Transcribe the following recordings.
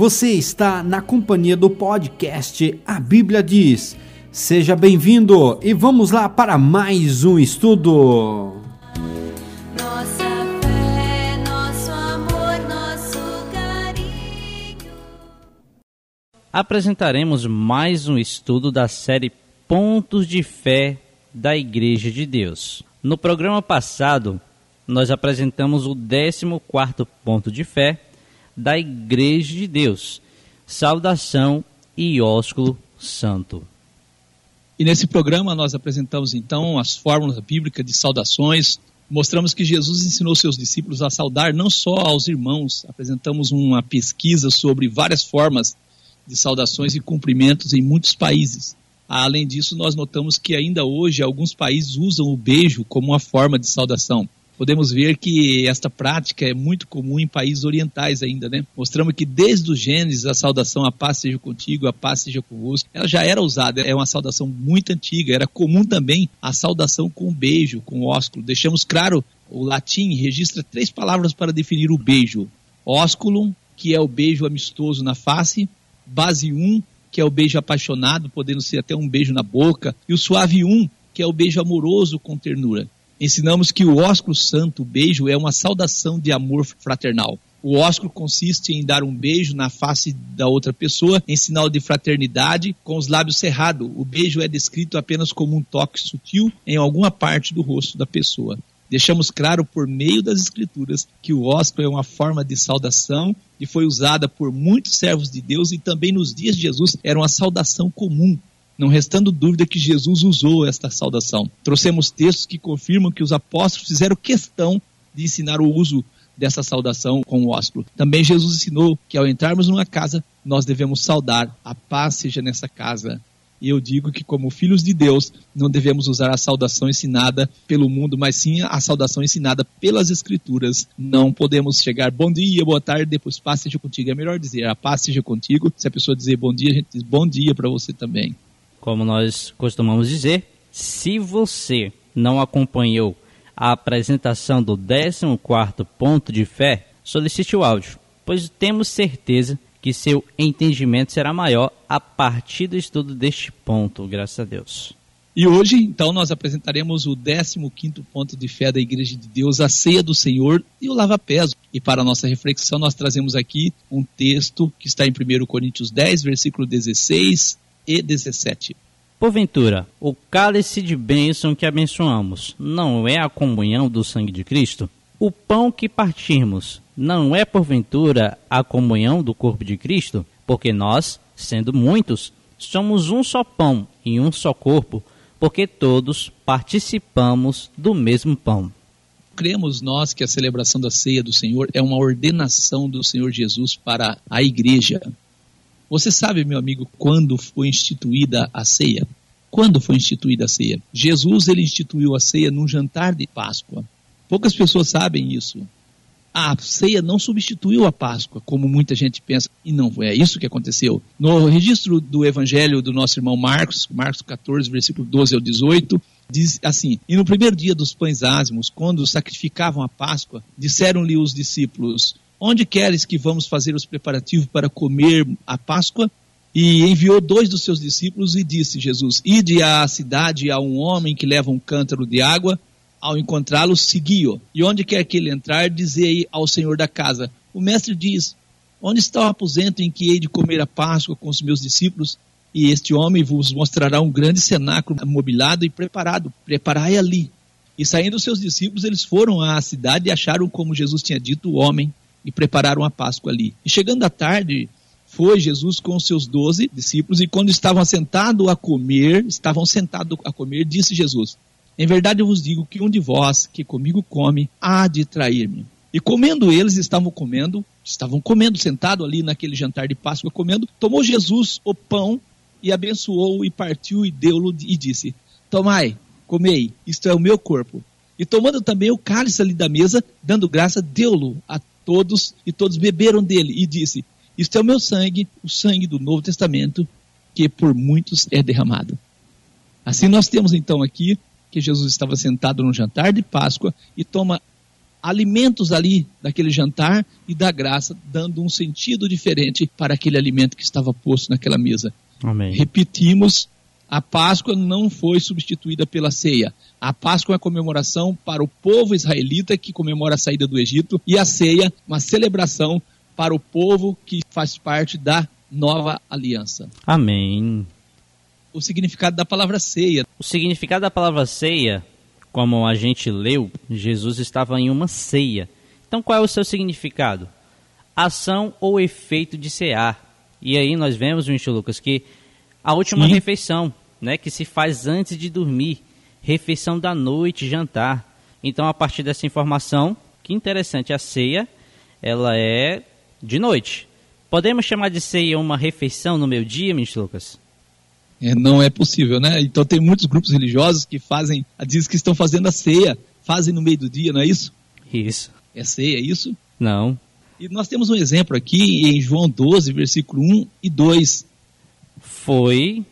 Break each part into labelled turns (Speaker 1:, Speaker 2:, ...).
Speaker 1: Você está na companhia do podcast A Bíblia Diz. Seja bem-vindo e vamos lá para mais um estudo.
Speaker 2: Nossa fé, nosso amor, nosso carinho.
Speaker 3: apresentaremos mais um estudo da série Pontos de Fé da Igreja de Deus. No programa passado, nós apresentamos o 14º ponto de fé da Igreja de Deus, saudação e ósculo santo.
Speaker 4: E nesse programa nós apresentamos então as fórmulas bíblicas de saudações, mostramos que Jesus ensinou seus discípulos a saudar não só aos irmãos, apresentamos uma pesquisa sobre várias formas de saudações e cumprimentos em muitos países. Além disso, nós notamos que ainda hoje alguns países usam o beijo como uma forma de saudação. Podemos ver que esta prática é muito comum em países orientais ainda, né? Mostramos que desde o Gênesis a saudação a paz seja contigo, a paz seja convosco, ela já era usada, é uma saudação muito antiga, era comum também a saudação com beijo, com ósculo. Deixamos claro, o latim registra três palavras para definir o beijo. Ósculum, que é o beijo amistoso na face, basium, que é o beijo apaixonado, podendo ser até um beijo na boca, e o suavium, que é o beijo amoroso com ternura ensinamos que o ósculo santo, o beijo, é uma saudação de amor fraternal. O ósculo consiste em dar um beijo na face da outra pessoa em sinal de fraternidade com os lábios cerrados. O beijo é descrito apenas como um toque sutil em alguma parte do rosto da pessoa. Deixamos claro por meio das escrituras que o ósculo é uma forma de saudação e foi usada por muitos servos de Deus e também nos dias de Jesus era uma saudação comum não restando dúvida que Jesus usou esta saudação. Trouxemos textos que confirmam que os apóstolos fizeram questão de ensinar o uso dessa saudação com o ósculo. Também Jesus ensinou que ao entrarmos numa casa, nós devemos saudar, a paz seja nessa casa. E eu digo que, como filhos de Deus, não devemos usar a saudação ensinada pelo mundo, mas sim a saudação ensinada pelas Escrituras. Não podemos chegar bom dia, boa tarde, depois paz seja contigo. É melhor dizer a paz seja contigo. Se a pessoa dizer bom dia, a gente diz bom dia para você também
Speaker 3: como nós costumamos dizer, se você não acompanhou a apresentação do 14º ponto de fé, solicite o áudio, pois temos certeza que seu entendimento será maior a partir do estudo deste ponto, graças a Deus.
Speaker 4: E hoje, então, nós apresentaremos o 15º ponto de fé da Igreja de Deus, a ceia do Senhor e o lava-pés. E para a nossa reflexão, nós trazemos aqui um texto que está em 1 Coríntios 10, versículo 16 e 17.
Speaker 3: Porventura, o cálice de bênção que abençoamos não é a comunhão do sangue de Cristo? O pão que partimos não é porventura a comunhão do corpo de Cristo? Porque nós, sendo muitos, somos um só pão e um só corpo, porque todos participamos do mesmo pão.
Speaker 4: Cremos nós que a celebração da ceia do Senhor é uma ordenação do Senhor Jesus para a igreja. Você sabe, meu amigo, quando foi instituída a ceia? Quando foi instituída a ceia? Jesus ele instituiu a ceia num jantar de Páscoa. Poucas pessoas sabem isso. A ceia não substituiu a Páscoa, como muita gente pensa, e não é isso que aconteceu. No registro do evangelho do nosso irmão Marcos, Marcos 14, versículo 12 ao 18, diz assim: E no primeiro dia dos pães ázimos, quando sacrificavam a Páscoa, disseram-lhe os discípulos: Onde queres que vamos fazer os preparativos para comer a Páscoa? E enviou dois dos seus discípulos e disse: Jesus, ide à cidade a um homem que leva um cântaro de água. Ao encontrá-lo, segui-o. E onde quer que ele entrar, dizei ao senhor da casa: O mestre diz: Onde está o aposento em que hei de comer a Páscoa com os meus discípulos? E este homem vos mostrará um grande cenáculo mobilado e preparado. Preparai ali. E saindo os seus discípulos, eles foram à cidade e acharam como Jesus tinha dito o homem e prepararam a Páscoa ali. E chegando à tarde, foi Jesus com os seus doze discípulos, e quando estavam sentados a comer, estavam sentados a comer, disse Jesus: Em verdade eu vos digo que um de vós que comigo come há de trair-me. E comendo eles, estavam comendo, estavam comendo, sentado ali naquele jantar de Páscoa, comendo, tomou Jesus o pão e abençoou e partiu e deu-lo e disse: Tomai, comei, isto é o meu corpo. E tomando também o cálice ali da mesa, dando graça, deu-lo a todos e todos beberam dele e disse: Isto é o meu sangue, o sangue do Novo Testamento, que por muitos é derramado. Assim nós temos então aqui que Jesus estava sentado no jantar de Páscoa e toma alimentos ali daquele jantar e da graça, dando um sentido diferente para aquele alimento que estava posto naquela mesa.
Speaker 3: Amém.
Speaker 4: Repetimos, a Páscoa não foi substituída pela ceia. A Páscoa é uma comemoração para o povo israelita que comemora a saída do Egito e a ceia, uma celebração para o povo que faz parte da nova aliança.
Speaker 3: Amém.
Speaker 4: O significado da palavra ceia.
Speaker 3: O significado da palavra ceia, como a gente leu, Jesus estava em uma ceia. Então qual é o seu significado? Ação ou efeito de cear. E aí nós vemos, Ministro Lucas, que a última
Speaker 4: Sim.
Speaker 3: refeição, né, que se faz antes de dormir, refeição da noite, jantar. Então a partir dessa informação, que interessante, a ceia, ela é de noite. Podemos chamar de ceia uma refeição no meu dia, Ministro Lucas?
Speaker 4: É, não é possível, né? Então tem muitos grupos religiosos que fazem, dizem que estão fazendo a ceia, fazem no meio do dia, não é isso?
Speaker 3: Isso.
Speaker 4: É ceia, é isso?
Speaker 3: Não.
Speaker 4: E nós temos um exemplo aqui em João 12, versículo 1 e 2.
Speaker 3: Foi,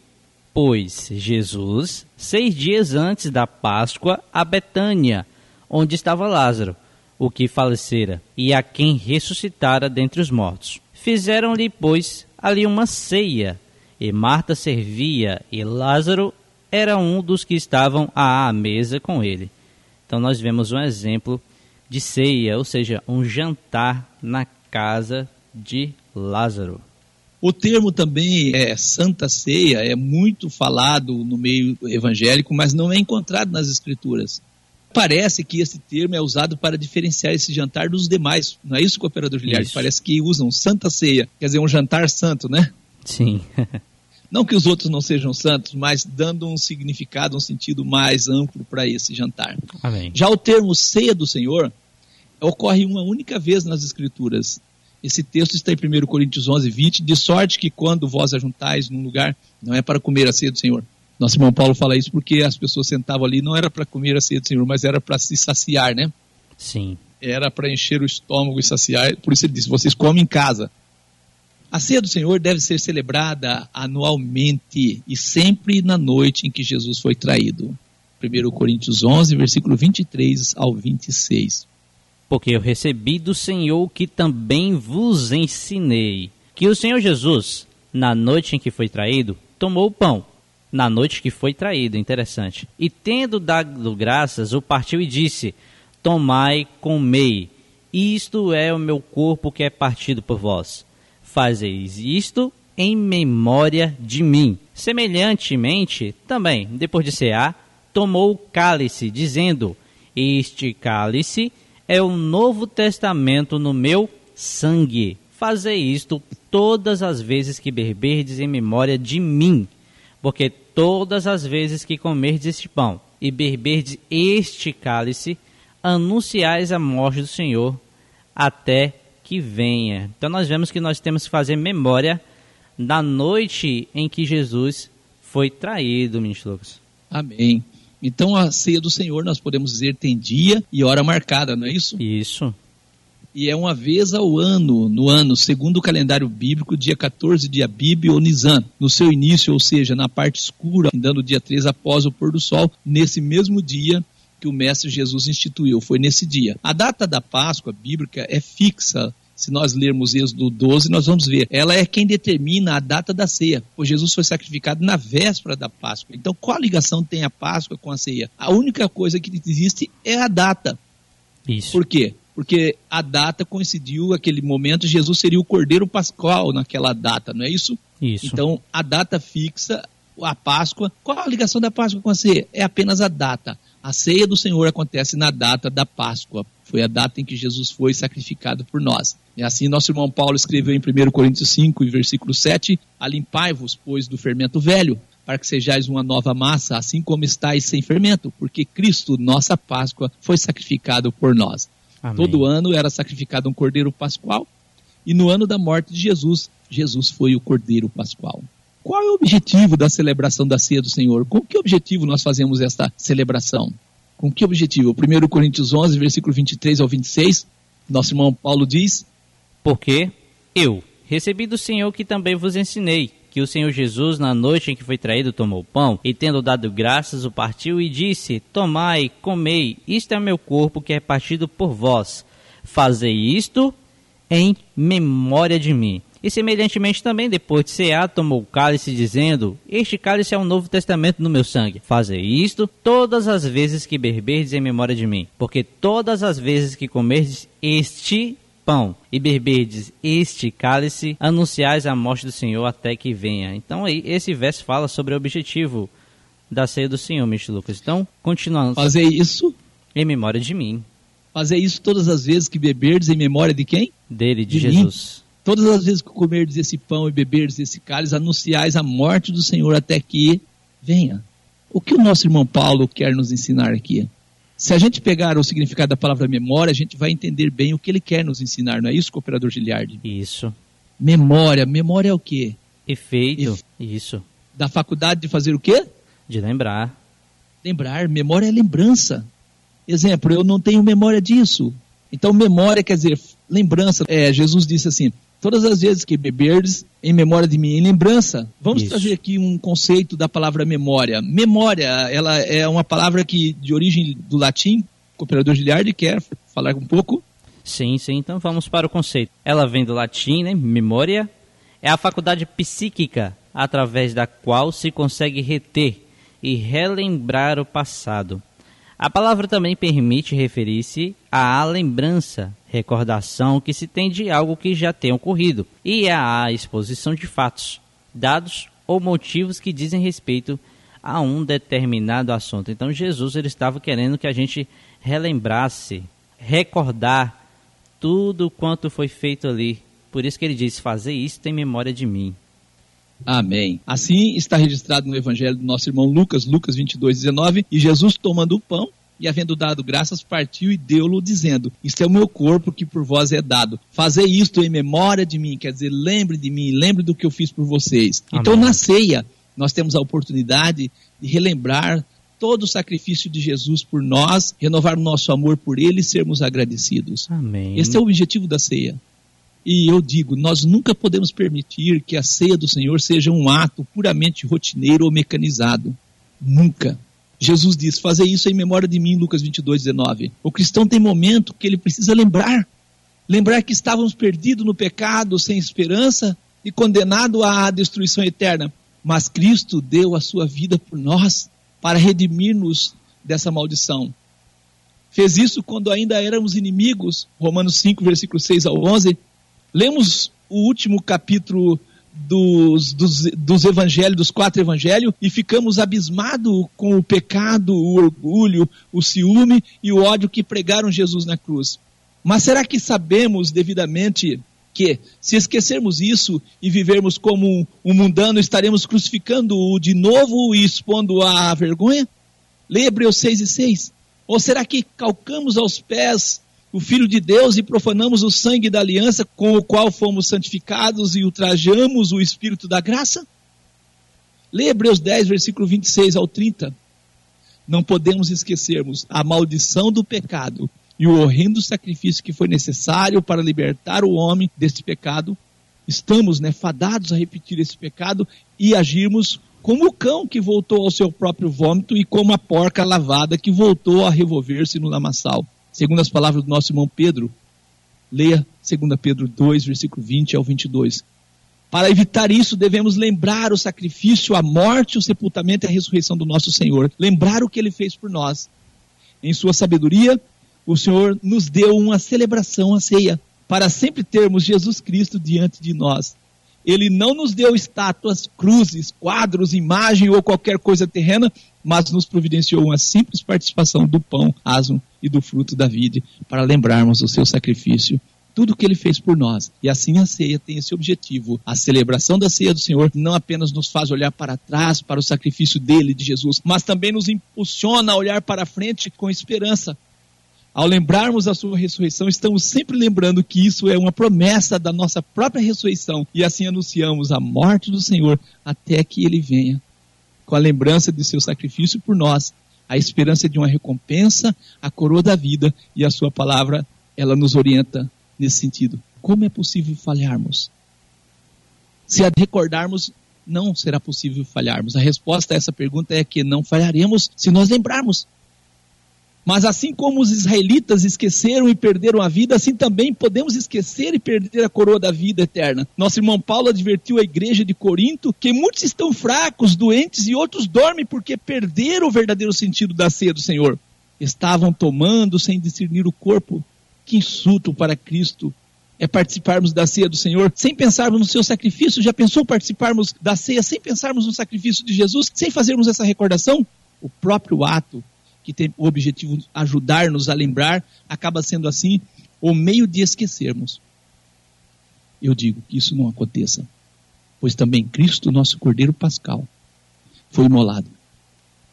Speaker 3: pois, Jesus, seis dias antes da Páscoa, a Betânia, onde estava Lázaro, o que falecera, e a quem ressuscitara dentre os mortos. Fizeram-lhe, pois, ali uma ceia, e Marta servia, e Lázaro era um dos que estavam à mesa com ele. Então nós vemos um exemplo de ceia, ou seja, um jantar na casa de Lázaro.
Speaker 4: O termo também é Santa Ceia, é muito falado no meio evangélico, mas não é encontrado nas escrituras. Parece que esse termo é usado para diferenciar esse jantar dos demais. Não é isso, cooperador Giliardi? Parece que usam Santa Ceia, quer dizer, um jantar santo, né?
Speaker 3: Sim.
Speaker 4: Não que os outros não sejam santos, mas dando um significado, um sentido mais amplo para esse jantar.
Speaker 3: Amém.
Speaker 4: Já o termo ceia do Senhor ocorre uma única vez nas Escrituras. Esse texto está em 1 Coríntios 11, 20, de sorte que quando vós ajuntais num lugar, não é para comer a ceia do Senhor. Nosso irmão Paulo fala isso porque as pessoas sentavam ali, não era para comer a ceia do Senhor, mas era para se saciar, né?
Speaker 3: Sim.
Speaker 4: Era para encher o estômago e saciar, por isso ele disse, vocês comem em casa. A ceia do Senhor deve ser celebrada anualmente e sempre na noite em que Jesus foi traído. 1 Coríntios 11, versículo 23 ao 26.
Speaker 3: Porque eu recebi do Senhor o que também vos ensinei. Que o Senhor Jesus, na noite em que foi traído, tomou o pão. Na noite que foi traído, interessante. E tendo dado graças, o partiu e disse: Tomai, comei. Isto é o meu corpo que é partido por vós. Fazeis isto em memória de mim. Semelhantemente, também, depois de cear, tomou o cálice, dizendo: Este cálice é o novo testamento no meu sangue. Fazei isto todas as vezes que beberdes em memória de mim. Porque todas as vezes que comerdes este pão e beberdes este cálice, anunciais a morte do Senhor até que venha. Então nós vemos que nós temos que fazer memória da noite em que Jesus foi traído, ministro Lucas.
Speaker 4: Amém. Então a ceia do Senhor, nós podemos dizer, tem dia e hora marcada, não é isso?
Speaker 3: Isso.
Speaker 4: E é uma vez ao ano, no ano, segundo o calendário bíblico, dia 14 de Abib ou Nisan, no seu início, ou seja, na parte escura, dando dia 3 após o pôr do sol, nesse mesmo dia que o Mestre Jesus instituiu, foi nesse dia. A data da Páscoa bíblica é fixa. Se nós lermos Êxodo 12, nós vamos ver. Ela é quem determina a data da ceia, pois Jesus foi sacrificado na véspera da Páscoa. Então, qual a ligação tem a Páscoa com a ceia? A única coisa que existe é a data.
Speaker 3: Isso.
Speaker 4: Por quê? Porque a data coincidiu, aquele momento, Jesus seria o Cordeiro Pascual naquela data, não é isso?
Speaker 3: Isso.
Speaker 4: Então, a data fixa, a Páscoa. Qual a ligação da Páscoa com a ceia? É apenas a data. A ceia do Senhor acontece na data da Páscoa. Foi a data em que Jesus foi sacrificado por nós. E assim, nosso irmão Paulo escreveu em 1 Coríntios 5, e versículo 7, Alimpai-vos, pois, do fermento velho, para que sejais uma nova massa, assim como estáis sem fermento, porque Cristo, nossa Páscoa, foi sacrificado por nós.
Speaker 3: Amém.
Speaker 4: Todo ano era sacrificado um cordeiro pascual, e no ano da morte de Jesus, Jesus foi o cordeiro pascual. Qual é o objetivo da celebração da ceia do Senhor? Com que objetivo nós fazemos esta celebração? Com que objetivo? 1 Coríntios 11, versículo 23 ao 26, nosso irmão Paulo diz:
Speaker 3: Porque eu recebi do Senhor que também vos ensinei, que o Senhor Jesus, na noite em que foi traído, tomou pão e, tendo dado graças, o partiu e disse: Tomai, comei, isto é meu corpo que é partido por vós. Fazei isto em memória de mim. E semelhantemente também, depois de cear, tomou o cálice, dizendo: Este cálice é o novo testamento no meu sangue. Fazei isto todas as vezes que beberdes em memória de mim. Porque todas as vezes que comerdes este pão e beberdes este cálice, anunciais a morte do Senhor até que venha. Então aí, esse verso fala sobre o objetivo da ceia do Senhor, Mr. Lucas. Então, continuando.
Speaker 4: Fazer isso,
Speaker 3: Em memória de mim,
Speaker 4: fazer isso todas as vezes que beberdes em memória de quem?
Speaker 3: dele, de,
Speaker 4: De mim. Todas as vezes que comerdes esse pão e beberdes esse cálice, anunciais a morte do Senhor até que venha. O que o nosso irmão Paulo quer nos ensinar aqui? Se a gente pegar o significado da palavra memória, a gente vai entender bem o que ele quer nos ensinar, não é isso, cooperador Giliardi?
Speaker 3: Isso.
Speaker 4: Memória, memória é o quê?
Speaker 3: Efeito. Isso.
Speaker 4: Da faculdade de fazer o quê?
Speaker 3: De lembrar.
Speaker 4: Lembrar, memória é lembrança. Exemplo, eu não tenho memória disso. Então, memória quer dizer lembrança. É, Jesus disse assim: todas as vezes que beberdes, em memória de mim, em lembrança. Vamos
Speaker 3: Isso.
Speaker 4: trazer aqui um conceito da palavra memória. Memória, ela é uma palavra que de origem do latim. O cooperador Giliardi quer falar um pouco.
Speaker 3: Sim, sim. Então vamos para o conceito. Ela vem do latim, né? Memória. É a faculdade psíquica através da qual se consegue reter e relembrar o passado. A palavra também permite referir-se à lembrança, recordação que se tem de algo que já tem ocorrido, e à exposição de fatos, dados ou motivos que dizem respeito a um determinado assunto. Então Jesus ele estava querendo que a gente relembrasse, recordar tudo quanto foi feito ali. Por isso que ele diz: fazer isso em memória de mim.
Speaker 4: Amém. Assim está registrado no Evangelho do nosso irmão Lucas, Lucas 22, 19. E Jesus, tomando o pão e havendo dado graças, partiu e deu-lo, dizendo: Isto é o meu corpo que por vós é dado. Fazei isto em memória de mim, quer dizer, lembre de mim, lembre do que eu fiz por vocês.
Speaker 3: Amém.
Speaker 4: Então, na ceia, nós temos a oportunidade de relembrar todo o sacrifício de Jesus por nós, renovar o nosso amor por ele e sermos agradecidos.
Speaker 3: Amém.
Speaker 4: Esse é o objetivo da ceia. E eu digo, nós nunca podemos permitir que a ceia do Senhor seja um ato puramente rotineiro ou mecanizado. Nunca. Jesus diz: Fazer isso em memória de mim, Lucas 22, 19. O cristão tem momento que ele precisa lembrar. Lembrar que estávamos perdidos no pecado, sem esperança e condenados à destruição eterna. Mas Cristo deu a sua vida por nós para redimir-nos dessa maldição. Fez isso quando ainda éramos inimigos, Romanos 5, versículo 6 ao 11. Lemos o último capítulo dos, dos, dos evangelhos, dos quatro evangelhos, e ficamos abismados com o pecado, o orgulho, o ciúme e o ódio que pregaram Jesus na cruz. Mas será que sabemos devidamente que, se esquecermos isso e vivermos como um, mundano, estaremos crucificando-o de novo e expondo à vergonha? Leia Hebreus 6 e 6. Ou será que calcamos aos pés o Filho de Deus e profanamos o sangue da aliança com o qual fomos santificados e ultrajamos o Espírito da graça? Leia Hebreus 10, versículo 26 ao 30. Não podemos esquecermos a maldição do pecado e o horrendo sacrifício que foi necessário para libertar o homem deste pecado. Estamos né, fadados a repetir esse pecado e agirmos como o cão que voltou ao seu próprio vômito e como a porca lavada que voltou a revolver-se no lamaçal. Segundo as palavras do nosso irmão Pedro, leia 2 Pedro 2, versículo 20 ao 22. Para evitar isso, devemos lembrar o sacrifício, a morte, o sepultamento e a ressurreição do nosso Senhor. Lembrar o que ele fez por nós. Em sua sabedoria, o Senhor nos deu uma celebração, a ceia, para sempre termos Jesus Cristo diante de nós. Ele não nos deu estátuas, cruzes, quadros, imagem ou qualquer coisa terrena, mas nos providenciou uma simples participação do pão, asno e do fruto da vide, para lembrarmos o seu sacrifício, tudo que ele fez por nós. E assim a ceia tem esse objetivo. A celebração da ceia do Senhor não apenas nos faz olhar para trás, para o sacrifício dele, de Jesus, mas também nos impulsiona a olhar para frente com esperança. Ao lembrarmos a sua ressurreição, estamos sempre lembrando que isso é uma promessa da nossa própria ressurreição e assim anunciamos a morte do Senhor até que ele venha. Com a lembrança de seu sacrifício por nós, a esperança de uma recompensa, a coroa da vida e a sua palavra, ela nos orienta nesse sentido. Como é possível falharmos? Se a recordarmos não será possível falharmos? A resposta a essa pergunta é que não falharemos se nós lembrarmos. Mas assim como os israelitas esqueceram e perderam a vida, assim também podemos esquecer e perder a coroa da vida eterna. Nosso irmão Paulo advertiu a igreja de Corinto que muitos estão fracos, doentes e outros dormem porque perderam o verdadeiro sentido da ceia do Senhor. Estavam tomando sem discernir o corpo. Que insulto para Cristo é participarmos da ceia do Senhor sem pensarmos no seu sacrifício. Já pensou participarmos da ceia sem pensarmos no sacrifício de Jesus, sem fazermos essa recordação? O próprio ato que tem o objetivo de ajudar-nos a lembrar, acaba sendo assim o meio de esquecermos. Eu digo que isso não aconteça, pois também Cristo, nosso Cordeiro Pascal, foi imolado.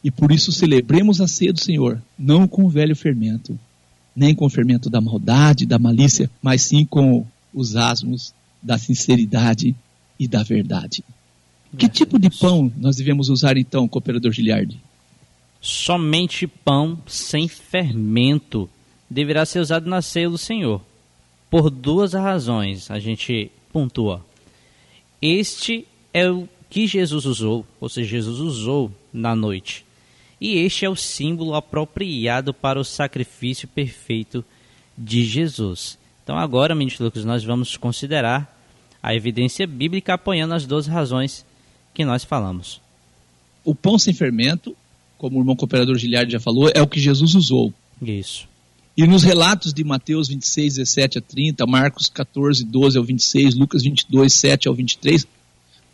Speaker 4: E por isso celebremos a ceia do Senhor, não com o velho fermento, nem com o fermento da maldade, da malícia, mas sim com os asmos da sinceridade e da verdade. Que tipo de pão nós devemos usar então, cooperador Giliardi?
Speaker 3: Somente pão sem fermento deverá ser usado na ceia do Senhor. Por duas razões a gente pontua. Este é o que Jesus usou, ou seja, Jesus usou na noite. E este é o símbolo apropriado para o sacrifício perfeito de Jesus. Então agora, ministro Lucas, nós vamos considerar a evidência bíblica apoiando as duas razões que nós falamos.
Speaker 4: O pão sem fermento como o irmão cooperador Giliardi já falou, é o que Jesus usou.
Speaker 3: Isso.
Speaker 4: E nos relatos de Mateus 26, 17 a 30, Marcos 14, 12 ao 26, Lucas 22, 7 ao 23,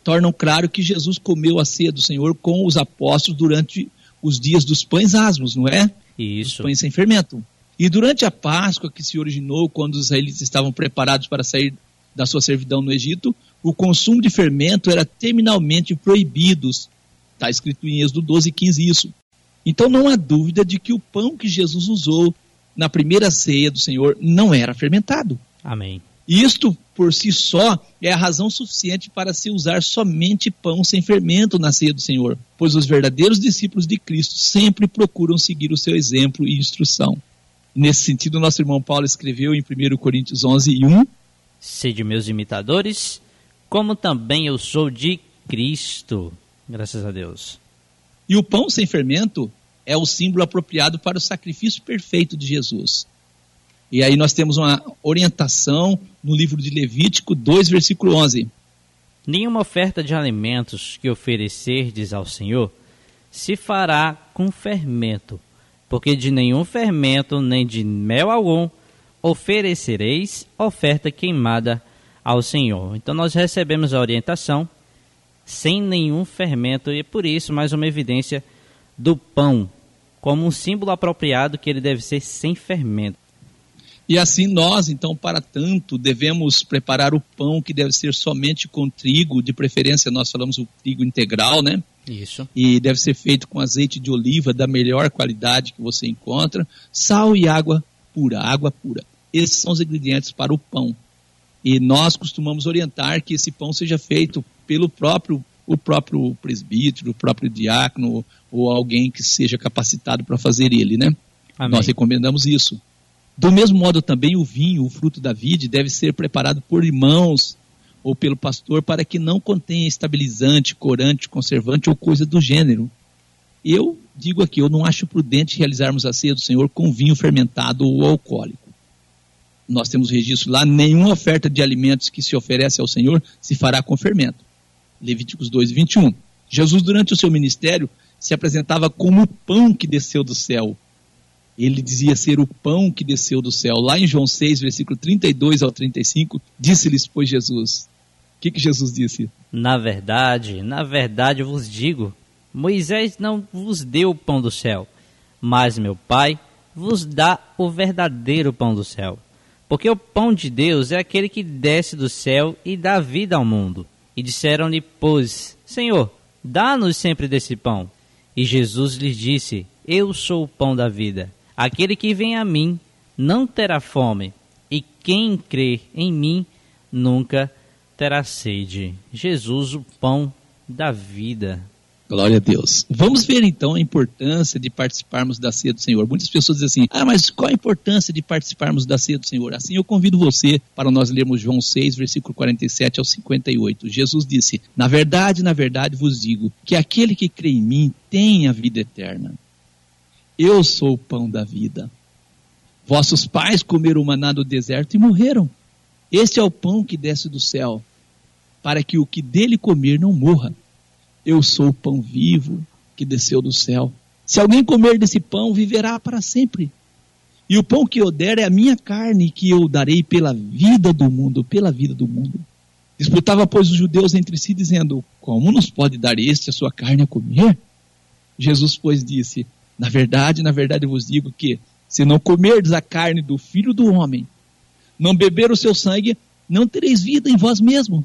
Speaker 4: tornam claro que Jesus comeu a ceia do Senhor com os apóstolos durante os dias dos pães asmos, não é?
Speaker 3: Isso.
Speaker 4: Os pães sem fermento. E durante a Páscoa que se originou quando os israelitas estavam preparados para sair da sua servidão no Egito, o consumo de fermento era terminalmente proibido. Está escrito em Êxodo 12, 15 isso. Então não há dúvida de que o pão que Jesus usou na primeira ceia do Senhor não era fermentado.
Speaker 3: Amém.
Speaker 4: Isto por si só é a razão suficiente para se usar somente pão sem fermento na ceia do Senhor, pois os verdadeiros discípulos de Cristo sempre procuram seguir o seu exemplo e instrução. Nesse sentido, nosso irmão Paulo escreveu em 1 Coríntios 11, 1:
Speaker 3: Sede meus imitadores, como também eu sou de Cristo. Graças a Deus.
Speaker 4: E o pão sem fermento é o símbolo apropriado para o sacrifício perfeito de Jesus. E aí nós temos uma orientação no livro de Levítico 2, versículo 11.
Speaker 3: Nenhuma oferta de alimentos que oferecerdes ao Senhor se fará com fermento, porque de nenhum fermento nem de mel algum oferecereis oferta queimada ao Senhor. Então nós recebemos a orientação sem nenhum fermento e por isso mais uma evidência do pão como um símbolo apropriado que ele deve ser sem fermento.
Speaker 4: E assim nós, então, para tanto, devemos preparar o pão que deve ser somente com trigo, de preferência nós falamos o trigo integral, né?
Speaker 3: Isso.
Speaker 4: E deve ser feito com azeite de oliva da melhor qualidade que você encontra, sal e água pura, água pura. Esses são os ingredientes para o pão. E nós costumamos orientar que esse pão seja feito pelo próprio o próprio presbítero, o próprio diácono ou alguém que seja capacitado para fazer ele, né?
Speaker 3: Amém.
Speaker 4: Nós recomendamos isso. Do mesmo modo também o vinho, o fruto da vide, deve ser preparado por irmãos ou pelo pastor para que não contenha estabilizante, corante, conservante ou coisa do gênero. Eu digo aqui, eu não acho prudente realizarmos a ceia do Senhor com vinho fermentado ou alcoólico. Nós temos registro lá, nenhuma oferta de alimentos que se oferece ao Senhor se fará com fermento. Levíticos 2, 21. Jesus, durante o seu ministério, se apresentava como o pão que desceu do céu. Ele dizia ser o pão que desceu do céu. Lá em João 6, versículo 32 ao 35, disse-lhes, pois, Jesus. O que, que Jesus disse?
Speaker 3: Na verdade, na verdade vos digo: Moisés não vos deu o pão do céu, mas meu Pai vos dá o verdadeiro pão do céu. Porque o pão de Deus é aquele que desce do céu e dá vida ao mundo. E disseram-lhe, pois, Senhor, dá-nos sempre desse pão. E Jesus lhes disse: Eu sou o pão da vida. Aquele que vem a mim não terá fome, e quem crê em mim nunca terá sede. Jesus, o pão da vida.
Speaker 4: Glória a Deus. Vamos ver então a importância de participarmos da ceia do Senhor. Muitas pessoas dizem assim: ah, mas qual a importância de participarmos da ceia do Senhor? Assim eu convido você para nós lermos João 6, versículo 47 ao 58. Jesus disse: Na verdade, na verdade vos digo que aquele que crê em mim tem a vida eterna. Eu sou o pão da vida. Vossos pais comeram o maná do deserto e morreram. Este é o pão que desce do céu, para que o que dele comer não morra. Eu sou o pão vivo que desceu do céu. Se alguém comer desse pão, viverá para sempre. E o pão que eu der é a minha carne, que eu darei pela vida do mundo, pela vida do mundo. Disputava, pois, os judeus entre si, dizendo: Como nos pode dar este a sua carne a comer? Jesus, pois, disse: Na verdade, na verdade vos digo que, se não comerdes a carne do filho do homem, não beber o seu sangue, não tereis vida em vós mesmo.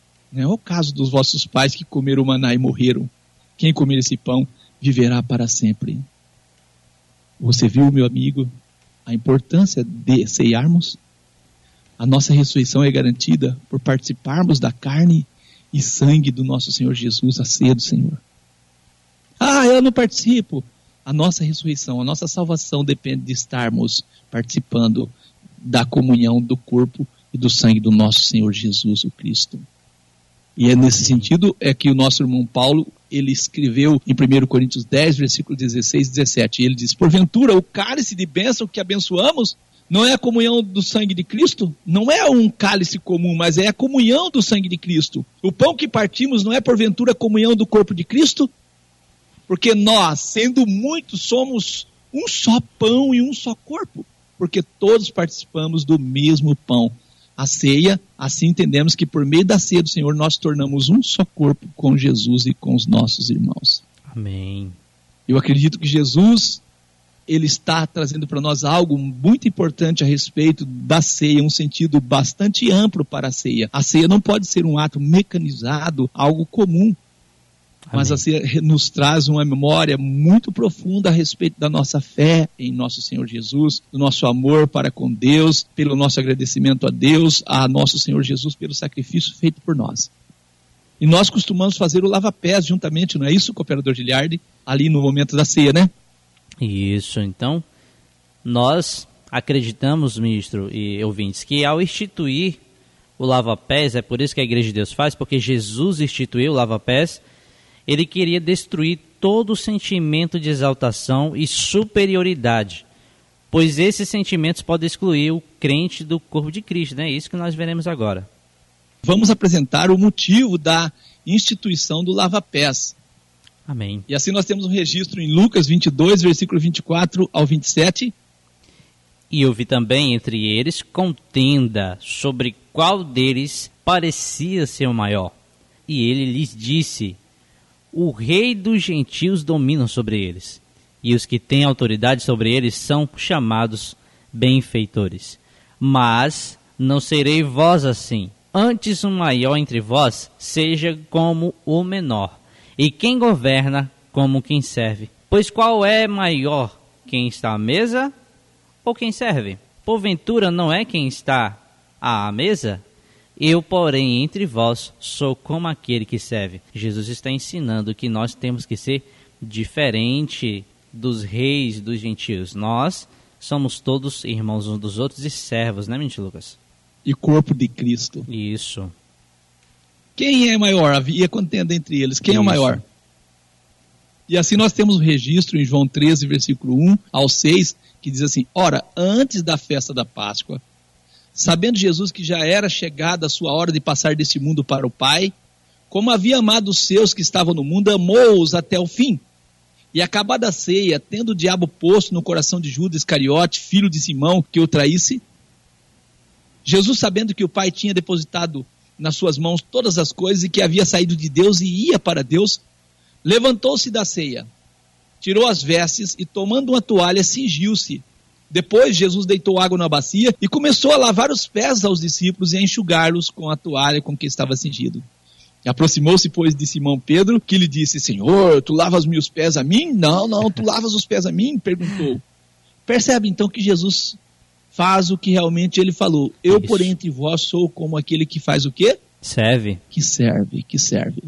Speaker 4: Não é o caso dos vossos pais que comeram maná e morreram. Quem comer esse pão viverá para sempre. Você viu, meu amigo, a importância de ceiarmos? A nossa ressurreição é garantida por participarmos da carne e sangue do nosso Senhor Jesus, a ceia do Senhor. Ah, eu não participo. A nossa ressurreição, a nossa salvação depende de estarmos participando da comunhão do corpo e do sangue do nosso Senhor Jesus, o Cristo. E é nesse sentido é que o nosso irmão Paulo, ele escreveu em 1 Coríntios 10, versículo 16 e 17, ele diz, porventura o cálice de bênção que abençoamos não é a comunhão do sangue de Cristo? Não é um cálice comum, mas é a comunhão do sangue de Cristo. O pão que partimos não é porventura a comunhão do corpo de Cristo? Porque nós, sendo muitos, somos um só pão e um só corpo, porque todos participamos do mesmo pão a ceia, assim entendemos que por meio da ceia do Senhor nós tornamos um só corpo com Jesus e com os nossos irmãos.
Speaker 3: Amém.
Speaker 4: Eu acredito que Jesus ele está trazendo para nós algo muito importante a respeito da ceia, um sentido bastante amplo para a ceia. A ceia não pode ser um ato mecanizado, algo comum. Mas assim nos traz uma memória muito profunda a respeito da nossa fé em nosso Senhor Jesus, do nosso amor para com Deus, pelo nosso agradecimento a Deus, a nosso Senhor Jesus pelo sacrifício feito por nós. E nós costumamos fazer o lava-pés juntamente, não é isso, cooperador Giliardi? Ali no momento da ceia, né?
Speaker 3: Isso, então, nós acreditamos, ministro e ouvintes, que ao instituir o lava-pés, é por isso que a Igreja de Deus faz, porque Jesus instituiu o lava-pés, ele queria destruir todo o sentimento de exaltação e superioridade, pois esses sentimentos podem excluir o crente do corpo de Cristo, né? É isso que nós veremos agora.
Speaker 4: Vamos apresentar o motivo da instituição do lava-pés.
Speaker 3: Amém.
Speaker 4: E assim nós temos um registro em Lucas 22, versículo 24 ao 27.
Speaker 3: E houve também entre eles contenda sobre qual deles parecia ser o maior. E ele lhes disse: o rei dos gentios domina sobre eles, e os que têm autoridade sobre eles são chamados benfeitores. Mas não serei vós assim. Antes o maior entre vós seja como o menor, e quem governa como quem serve. Pois qual é maior, quem está à mesa ou quem serve? Porventura não é quem está à mesa? Eu, porém, entre vós sou como aquele que serve. Jesus está ensinando que nós temos que ser diferente dos reis dos gentios. Nós somos todos irmãos uns dos outros e servos, né, Mente Lucas?
Speaker 4: E corpo de Cristo.
Speaker 3: Isso.
Speaker 4: Quem é maior? Havia contenda entre eles. Quem Isso. é o maior? E assim nós temos o registro em João 13, versículo 1 ao 6, que diz assim: Ora, antes da festa da Páscoa, sabendo Jesus que já era chegada a sua hora de passar desse mundo para o Pai, como havia amado os seus que estavam no mundo, amou-os até o fim. E acabada a ceia, tendo o diabo posto no coração de Judas Iscariote, filho de Simão, que o traísse, Jesus, sabendo que o Pai tinha depositado nas suas mãos todas as coisas e que havia saído de Deus e ia para Deus, levantou-se da ceia, tirou as vestes e, tomando uma toalha, cingiu-se. Depois, Jesus deitou água na bacia e começou a lavar os pés aos discípulos e a enxugá-los com a toalha com que estava cingido. Aproximou-se, pois, de Simão Pedro, que lhe disse: Senhor, tu lavas meus pés a mim? Não, não, tu lavas os pés a mim? Perguntou. Percebe então que Jesus faz o que realmente ele falou. Eu,
Speaker 3: Isso.
Speaker 4: porém, entre vós sou como aquele que faz o quê?
Speaker 3: Serve.
Speaker 4: que serve, que serve.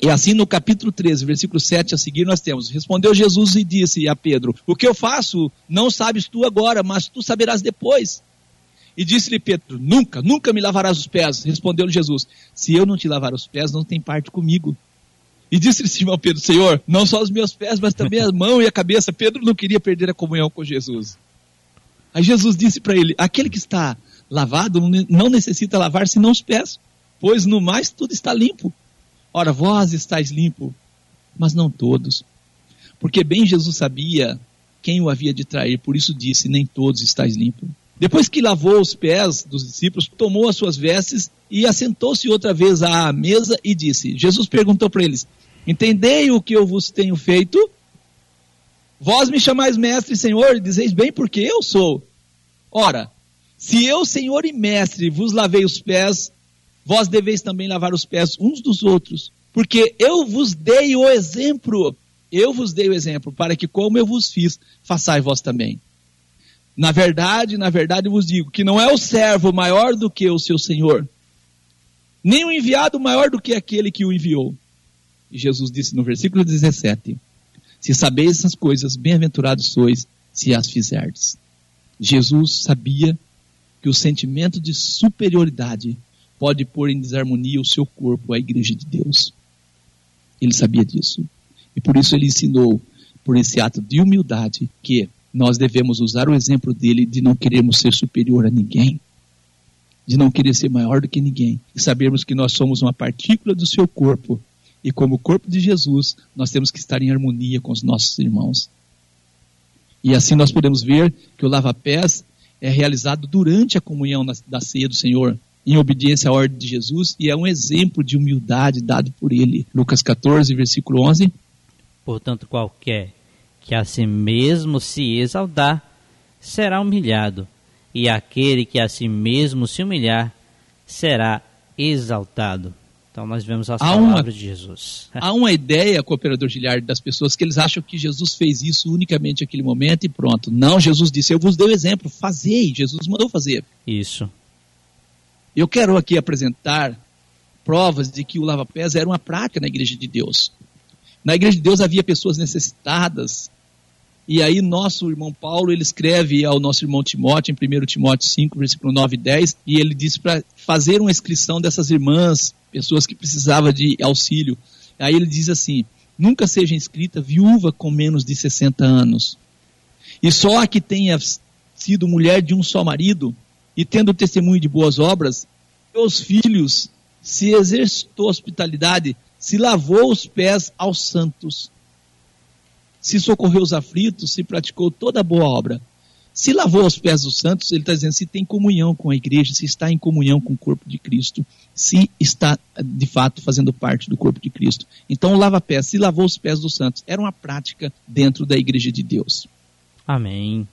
Speaker 4: E assim no capítulo 13, versículo 7 a seguir, nós temos: Respondeu Jesus e disse a Pedro: O que eu faço não sabes tu agora, mas tu saberás depois. E disse-lhe Pedro: Nunca, nunca me lavarás os pés. Respondeu-lhe Jesus: Se eu não te lavar os pés, não tem parte comigo. E disse-lhe Simão Pedro: Senhor, não só os meus pés, mas também a mão e a cabeça. Pedro não queria perder a comunhão com Jesus. Aí Jesus disse para ele: Aquele que está lavado não necessita lavar senão os pés, pois no mais tudo está limpo. Ora, vós estáis limpo, mas não todos. Porque bem Jesus sabia quem o havia de trair, por isso disse: Nem todos estáis limpo. Depois que lavou os pés dos discípulos, tomou as suas vestes e assentou-se outra vez à mesa e disse: Jesus perguntou para eles: Entendei o que eu vos tenho feito? Vós me chamais mestre e senhor, e dizeis bem porque eu sou. Ora, se eu, senhor e mestre, vos lavei os pés, vós deveis também lavar os pés uns dos outros, porque eu vos dei o exemplo. Eu vos dei o exemplo, para que, como eu vos fiz, façai vós também. Na verdade, na verdade vos digo que não é o servo maior do que o seu senhor, nem o enviado maior do que aquele que o enviou. E Jesus disse no versículo 17: Se sabeis essas coisas, bem-aventurados sois se as fizerdes. Jesus sabia que o sentimento de superioridade pode pôr em desarmonia o seu corpo, a igreja de Deus. Ele sabia disso. E por isso ele ensinou, por esse ato de humildade, que nós devemos usar o exemplo dele de não querermos ser superior a ninguém, de não querer ser maior do que ninguém, e sabermos que nós somos uma partícula do seu corpo, e como corpo de Jesus, nós temos que estar em harmonia com os nossos irmãos. E assim nós podemos ver que o lava-pés é realizado durante a comunhão da ceia do Senhor, em obediência à ordem de Jesus, e é um exemplo de humildade dado por ele. Lucas 14, versículo 11.
Speaker 3: Portanto, qualquer que a si mesmo se exaltar será humilhado, e aquele que a si mesmo se humilhar será exaltado. Então nós vemos as
Speaker 4: Há uma-
Speaker 3: palavras de Jesus.
Speaker 4: Há uma ideia, cooperador Giliard, das pessoas que eles acham que Jesus fez isso unicamente naquele momento e pronto. Não, Jesus disse, eu vos dei o exemplo, fazei, Jesus mandou fazer.
Speaker 3: Isso.
Speaker 4: Eu quero aqui apresentar provas de que o lava-pés era uma prática na igreja de Deus. Na igreja de Deus havia pessoas necessitadas. E aí nosso irmão Paulo, ele escreve ao nosso irmão Timóteo, em 1 Timóteo 5, versículo 9 e 10, e ele diz para fazer uma inscrição dessas irmãs, pessoas que precisavam de auxílio. Aí ele diz assim, nunca seja inscrita viúva com menos de 60 anos. E só a que tenha sido mulher de um só marido, e tendo testemunho de boas obras, os filhos, se exercitou hospitalidade, se lavou os pés aos santos, se socorreu os aflitos, se praticou toda boa obra. Se lavou os pés dos santos, ele está dizendo se tem comunhão com a igreja, se está em comunhão com o corpo de Cristo, se está de fato fazendo parte do corpo de Cristo. Então, lava-pés, se lavou os pés dos santos, era uma prática dentro da igreja de Deus.
Speaker 3: Amém.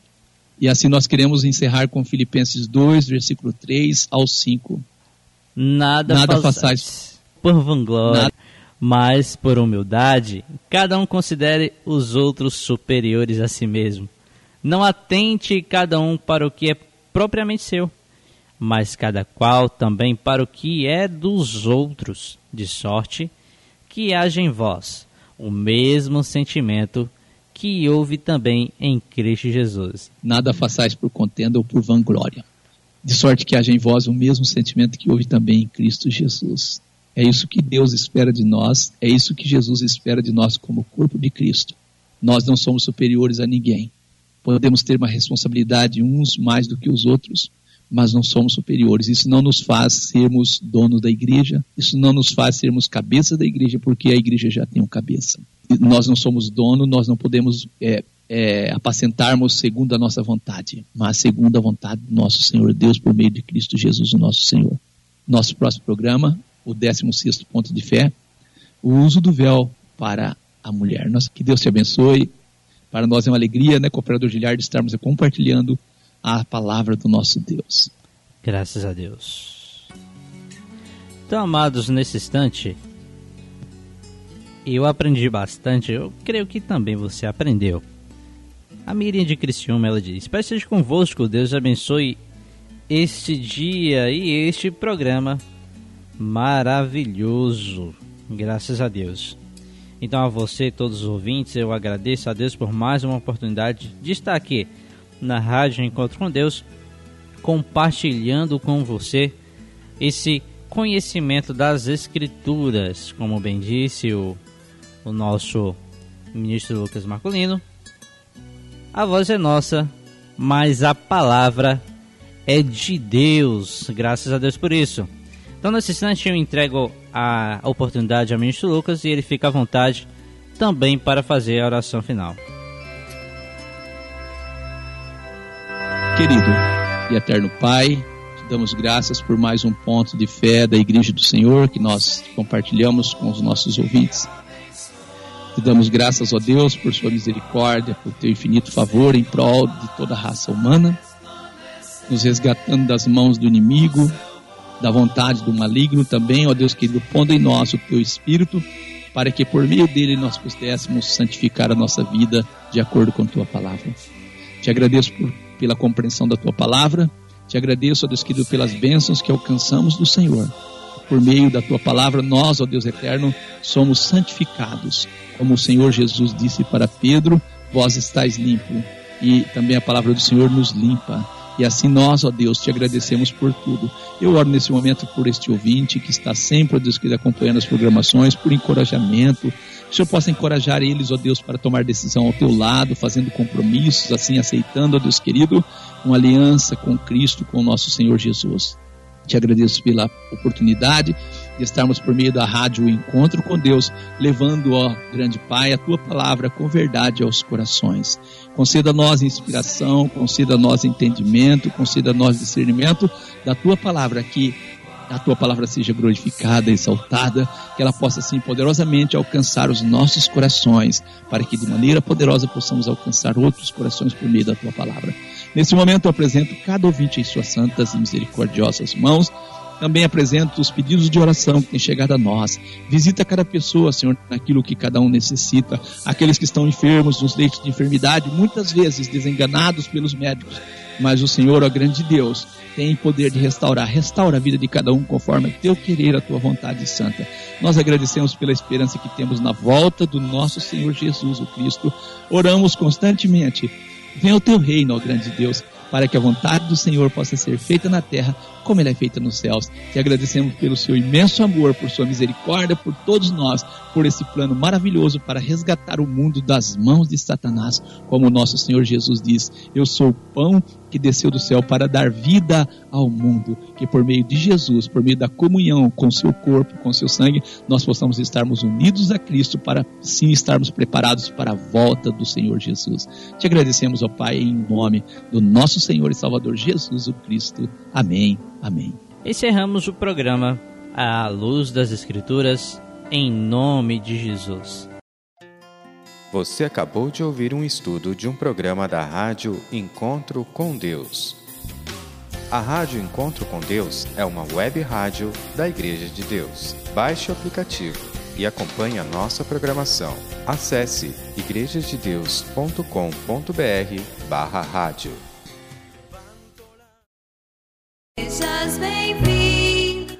Speaker 4: E assim nós queremos encerrar com Filipenses 2, versículo 3 ao 5.
Speaker 3: Nada,
Speaker 4: Nada
Speaker 3: façais
Speaker 4: façais
Speaker 3: por vanglória,
Speaker 4: Nada.
Speaker 3: mas por humildade, cada um considere os outros superiores a si mesmo. Não atente cada um para o que é propriamente seu, mas cada qual também para o que é dos outros, de sorte que haja em vós o mesmo sentimento que houve também em Cristo Jesus.
Speaker 4: Nada façais por contenda ou por vanglória. De sorte que haja em vós o mesmo sentimento que houve também em Cristo Jesus. É isso que Deus espera de nós, é isso que Jesus espera de nós como corpo de Cristo. Nós não somos superiores a ninguém. Podemos ter uma responsabilidade uns mais do que os outros, mas não somos superiores. Isso não nos faz sermos donos da igreja, isso não nos faz sermos cabeça da igreja, porque a igreja já tem um cabeça. Nós não somos dono, nós não podemos é, é, apacentarmos segundo a nossa vontade, mas segundo a vontade do nosso Senhor Deus por meio de Cristo Jesus, o nosso Senhor. Nosso próximo programa, o 16 ponto de fé, o uso do véu para a mulher. Nós, que Deus te abençoe. Para nós é uma alegria, né, Cooperador Giliard, estarmos compartilhando a palavra do nosso Deus.
Speaker 3: Graças a Deus. Então, amados, nesse instante, eu aprendi bastante. Eu creio que também você aprendeu. A Miriam de Criciúma, ela diz: Pai seja convosco, Deus abençoe este dia e este programa maravilhoso. Graças a Deus. Então, a você, todos os ouvintes, eu agradeço a Deus por mais uma oportunidade de estar aqui na Rádio Encontro com Deus, compartilhando com você esse conhecimento das Escrituras, como bem disse o, o nosso ministro Lucas Marcolino. A voz é nossa, mas a palavra é de Deus. Graças a Deus por isso. Então, nesse instante, eu entrego a oportunidade ao ministro Lucas e ele fica à vontade também para fazer a oração final.
Speaker 4: Querido e eterno Pai, te damos graças por mais um ponto de fé da Igreja do Senhor que nós compartilhamos com os nossos ouvintes. Te damos graças, ó Deus, por sua misericórdia, por teu infinito favor em prol de toda a raça humana, nos resgatando das mãos do inimigo, da vontade do maligno também, ó Deus querido, pondo em nós o teu espírito, para que por meio dele nós pudéssemos santificar a nossa vida de acordo com tua palavra. Te agradeço por, pela compreensão da tua palavra, te agradeço, ó Deus querido, pelas bênçãos que alcançamos do Senhor. Por meio da tua palavra, nós, ó Deus eterno, somos santificados. Como o Senhor Jesus disse para Pedro, vós estáis limpo. E também a palavra do Senhor nos limpa. E assim nós, ó Deus, te agradecemos por tudo. Eu oro nesse momento por este ouvinte que está sempre, ó Deus, querido, acompanhando as programações, por encorajamento. Que o Senhor possa encorajar eles, ó Deus, para tomar decisão ao teu lado, fazendo compromissos, assim aceitando, ó Deus querido, uma aliança com Cristo, com o nosso Senhor Jesus. Te agradeço pela oportunidade de estarmos por meio da rádio Encontro com Deus, levando, ó grande Pai, a tua palavra com verdade aos corações. Conceda a nós inspiração, conceda a nós entendimento, conceda a nós discernimento da tua palavra que a tua palavra seja glorificada, exaltada, que ela possa assim poderosamente alcançar os nossos corações, para que de maneira poderosa possamos alcançar outros corações por meio da tua palavra. Nesse momento eu apresento cada ouvinte em suas santas e misericordiosas mãos. Também apresento os pedidos de oração que têm chegado a nós. Visita cada pessoa, Senhor, naquilo que cada um necessita. Aqueles que estão enfermos, nos leitos de enfermidade, muitas vezes desenganados pelos médicos. Mas o Senhor, ó grande Deus, tem poder de restaurar. Restaura a vida de cada um conforme teu querer, a tua vontade santa. Nós agradecemos pela esperança que temos na volta do nosso Senhor Jesus, o Cristo. Oramos constantemente Venha o teu reino, ó grande Deus, para que a vontade do Senhor possa ser feita na terra como ela é feita nos céus. Te agradecemos pelo seu imenso amor, por sua misericórdia, por todos nós, por esse plano maravilhoso para resgatar o mundo das mãos de Satanás, como o nosso Senhor Jesus diz: Eu sou o pão que desceu do céu para dar vida ao mundo, que por meio de Jesus, por meio da comunhão com seu corpo, com seu sangue, nós possamos estarmos unidos a Cristo para sim estarmos preparados para a volta do Senhor Jesus. Te agradecemos, ó Pai, em nome do nosso Senhor e Salvador Jesus o Cristo. Amém. Amém.
Speaker 3: Encerramos o programa à luz das Escrituras, em nome de Jesus.
Speaker 5: Você acabou de ouvir um estudo de um programa da rádio Encontro com Deus. A Rádio Encontro com Deus é uma web rádio da Igreja de Deus. Baixe o aplicativo e acompanhe a nossa programação. Acesse igrejasdedeus.com.br/barra rádio.